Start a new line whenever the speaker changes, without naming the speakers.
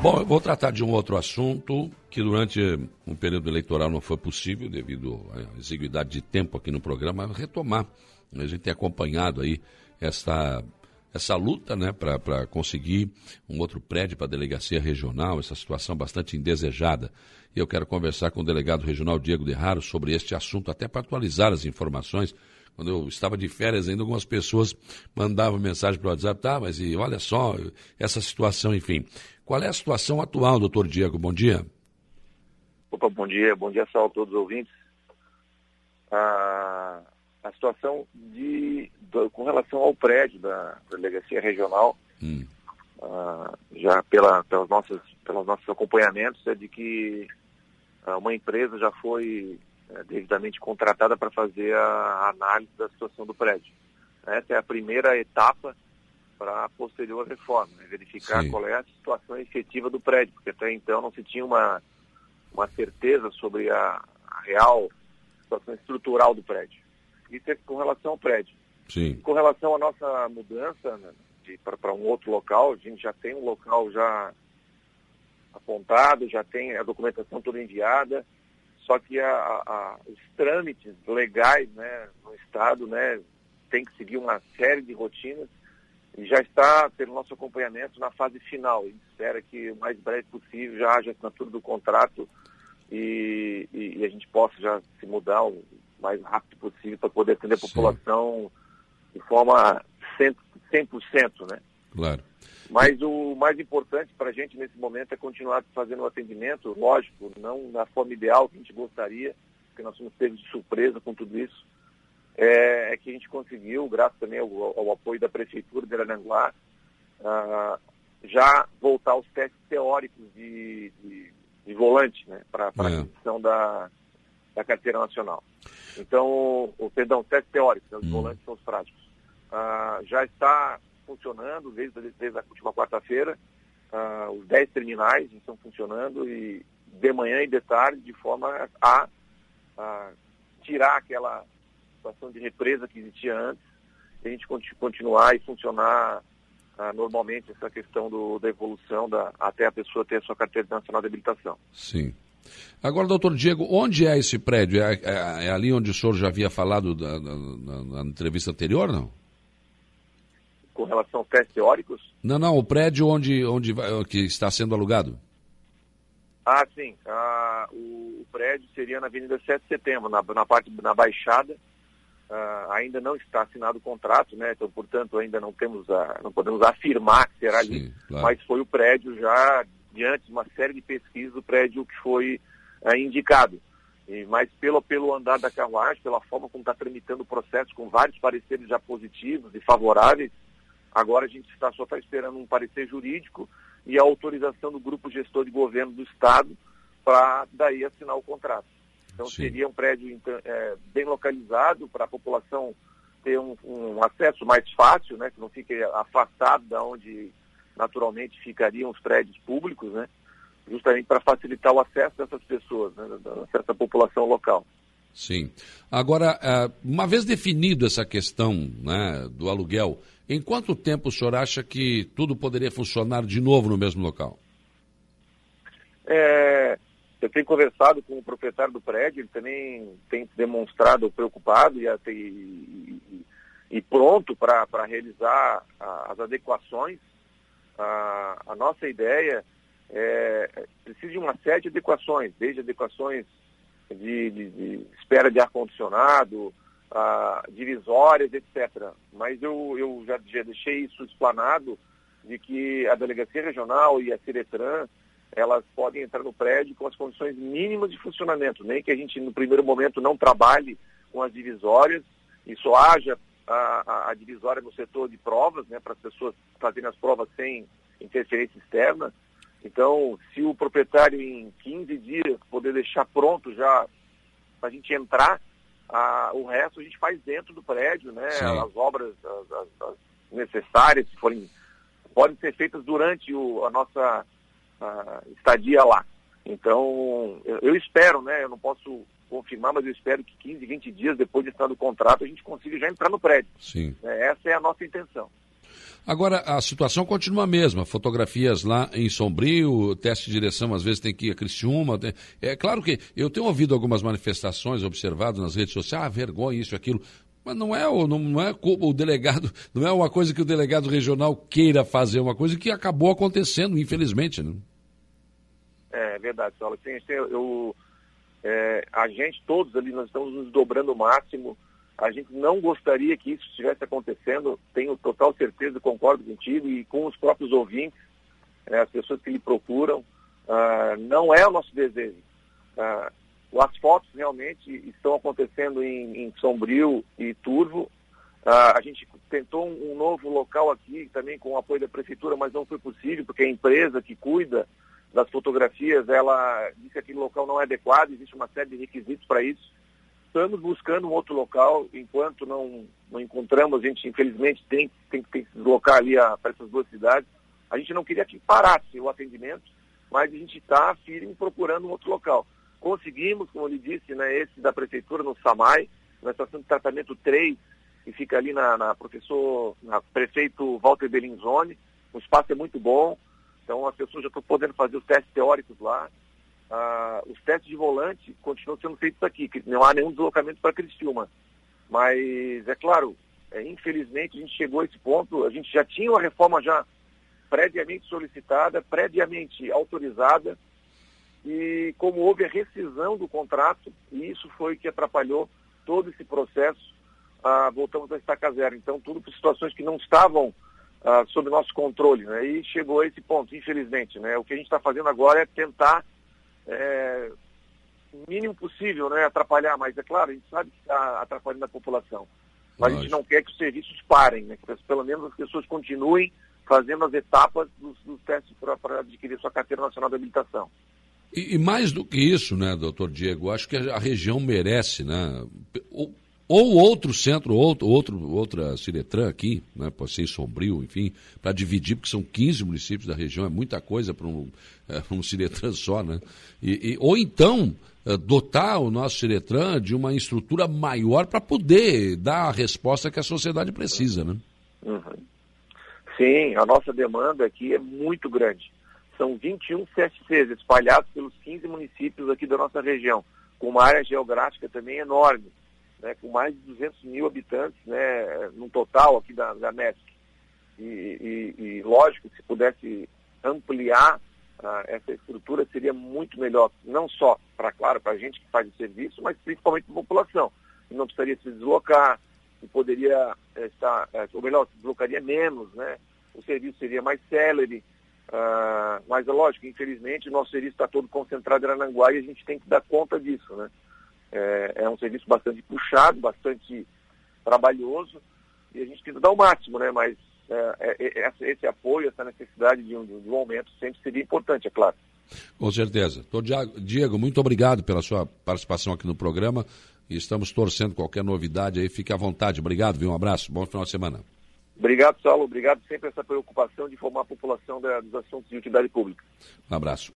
Bom, eu vou tratar de um outro assunto que durante um período eleitoral não foi possível, devido à exiguidade de tempo aqui no programa, retomar. A gente tem acompanhado aí essa, essa luta né, para conseguir um outro prédio para a delegacia regional, essa situação bastante indesejada. E eu quero conversar com o delegado regional Diego Derraro sobre este assunto, até para atualizar as informações quando eu estava de férias ainda, algumas pessoas mandavam mensagem para o WhatsApp, tá, mas e olha só, essa situação, enfim. Qual é a situação atual, doutor Diego? Bom dia.
Opa, bom dia, bom dia a todos os ouvintes. A, a situação de, do, com relação ao prédio da delegacia regional, hum. já pela, pelas nossas, pelos nossos acompanhamentos, é de que uma empresa já foi é, devidamente contratada para fazer a análise da situação do prédio. Essa é a primeira etapa para a posterior reforma, né? verificar Sim. qual é a situação efetiva do prédio, porque até então não se tinha uma, uma certeza sobre a, a real situação estrutural do prédio. Isso é com relação ao prédio.
Sim.
Com relação à nossa mudança né, para um outro local, a gente já tem um local já apontado, já tem a documentação toda enviada, só que a, a, os trâmites legais né, no Estado né, tem que seguir uma série de rotinas já está, pelo nosso acompanhamento, na fase final. A gente espera que o mais breve possível já haja assinatura do contrato e, e, e, a gente possa já se mudar o mais rápido possível para poder atender a população Sim. de forma 100%, 100% né?
Claro.
Mas o mais importante para a gente nesse momento é continuar fazendo o atendimento, lógico, não na forma ideal que a gente gostaria, porque nós somos pegos de surpresa com tudo isso, gente conseguiu, graças também ao, ao apoio da Prefeitura de Arananguá, uh, já voltar aos testes teóricos de, de, de volante, né, para a é. aquisição da, da carteira nacional. Então, o, perdão, testes teóricos, né, os hum. volantes são os práticos. Uh, já está funcionando desde, desde a última quarta-feira. Uh, os 10 terminais estão funcionando e de manhã e de tarde, de forma a, a tirar aquela situação de represa que existia antes e a gente continuar e funcionar uh, normalmente essa questão do, da evolução da, até a pessoa ter a sua carteira nacional de habilitação.
Sim. Agora, doutor Diego, onde é esse prédio? É, é, é ali onde o senhor já havia falado da, na entrevista anterior, não?
com relação aos testes teóricos?
Não, não, o prédio onde, onde vai, que está sendo alugado.
Ah, sim. Ah, o, o, prédio seria na Avenida 7 de Setembro, na, na parte na Baixada. Ah, ainda não está assinado o contrato, né? Então, portanto, ainda não temos a, não podemos afirmar que será sim, ali. Claro. Mas foi o prédio já diante de uma série de pesquisas, o prédio que foi ah, indicado. E, mas pelo, pelo andar da carruagem, pela forma como está tramitando o processo, com vários pareceres já positivos e favoráveis, Agora a gente está, só está esperando um parecer jurídico e a autorização do grupo gestor de governo do Estado para daí assinar o contrato. Então Sim. seria um prédio então, é, bem localizado para a população ter um, um, acesso mais fácil, né, que não fique afastado da onde naturalmente ficariam os prédios públicos, né, justamente para facilitar o acesso dessas pessoas, né, dessa população local.
Sim. Agora, é, uma vez definido essa questão né, do aluguel, em quanto tempo o senhor acha que tudo poderia funcionar de novo no mesmo local?
É, eu tenho conversado com o proprietário do prédio, ele também tem demonstrado preocupado e, e, e pronto para realizar as adequações. A, a, nossa ideia é precisa de uma série de adequações, desde adequações de, de, de espera de ar-condicionado, divisórias, etc. Mas eu, eu já, já deixei isso explanado de que a delegacia regional e a Ciretran elas podem entrar no prédio com as condições mínimas de funcionamento, nem que a gente no primeiro momento não trabalhe com as divisórias e só haja a, a, a divisória no setor de provas, né, para as pessoas fazerem as provas sem interferência externa. Então, se o proprietário em 15 dias poder deixar pronto já para a gente entrar, a, o resto a gente faz dentro do prédio, né? Sim. As obras as, as, as necessárias, se forem, podem ser feitas durante o, a nossa a estadia lá. Então, eu, eu, espero, né? Eu não posso confirmar, mas eu espero que 15, 20 dias depois de estar no contrato a gente consiga já entrar no prédio.
Sim.
É, essa é a nossa intenção.
Agora, a situação continua a mesma. Fotografias lá em Sombrio, teste de direção às vezes tem que ir a Criciúma. Tem... É claro que eu tenho ouvido algumas manifestações observadas nas redes sociais, ah, vergonha, isso aquilo. Mas não é, o, não é o delegado, não é uma coisa que o delegado regional queira fazer, é uma coisa que acabou acontecendo, infelizmente. Né?
É verdade, Saulo. Eu, eu, é, a gente, todos ali, nós estamos nos dobrando o máximo. A gente não gostaria que isso estivesse acontecendo, tenho total certeza, concordo contigo, e com os próprios ouvintes, é, as pessoas que lhe procuram. Uh, não é o nosso desejo. Uh, as fotos realmente estão acontecendo em, em Sombrio e Turvo. Uh, a gente tentou um, um, novo local aqui, também com o apoio da prefeitura, mas não foi possível, porque a empresa que cuida das fotografias, ela disse que aquele local não é adequado, existe uma série de requisitos para isso. Estamos buscando um outro local, enquanto não, não encontramos, a gente infelizmente tem, tem, tem que se deslocar ali para essas duas cidades. A gente não queria que parasse o atendimento, mas a gente está firme procurando um outro local. Conseguimos, como eu lhe disse, né, esse da prefeitura no Samai, na estação de tratamento 3, que fica ali na, na professor, na prefeito Walter Belinzone. O espaço é muito bom, então as pessoas já estão podendo fazer os testes teóricos lá. Ah, os testes de volante continuam sendo feitos aqui, que não há nenhum deslocamento para Criciúma. Mas, é claro, é, infelizmente a gente chegou a esse ponto, a gente já tinha uma reforma já previamente solicitada, previamente autorizada, e como houve a rescisão do contrato, e isso foi que atrapalhou todo esse processo, ah, voltamos a estaca zero. Então, tudo por situações que não estavam ah, sob nosso controle, né? E chegou a esse ponto, infelizmente, né? O que a gente está fazendo agora é tentar, é, o mínimo possível, né, atrapalhar, mas é claro, a gente sabe que está atrapalhando a população. Mas a gente não quer que os serviços parem, né? Que pelo menos as pessoas continuem fazendo as etapas dos, dos testes para adquirir sua carteira nacional de habilitação.
E, e, mais do que isso, né, doutor Diego, acho que a, a região merece, né? Ou outro centro, outro, outro, outra Ciretran aqui, né, pode ser Sombrio, enfim, para dividir, porque são 15 municípios da região, é muita coisa para um, é, um Ciretran só, né? E, e ou então, é, dotar o nosso Ciretran de uma estrutura maior para poder dar a resposta que a sociedade precisa, né?
Uhum. Sim, a nossa demanda aqui é muito grande. São 21 CSCs espalhados pelos 15 municípios aqui da nossa região, com uma área geográfica também enorme né, com mais de 200 mil habitantes né, no total aqui da, da MESC. E, e, e, lógico, se pudesse ampliar uh, essa estrutura seria muito melhor, não só para, claro, para a gente que faz o serviço, mas principalmente para a população. E não precisaria se deslocar, e poderia eh, estar, eh, ou melhor, se deslocaria menos, né? O serviço seria mais célere, uh, mas é lógico, infelizmente, o nosso serviço está todo concentrado em Arananguá e a gente tem que dar conta disso, né? É, é um serviço bastante puxado, bastante trabalhoso, e a gente tenta dar o máximo, né? Mas é, é, é esse, esse, apoio, essa necessidade de um, de um aumento sempre seria importante, é claro.
Com certeza. Diego, muito obrigado pela sua participação aqui no programa e estamos torcendo qualquer novidade aí. Fique à vontade. Obrigado, viu? Um abraço. Bom final de semana.
Obrigado, Saulo. Obrigado sempre essa preocupação de informar a população da, dos assuntos de utilidade pública.
Um abraço.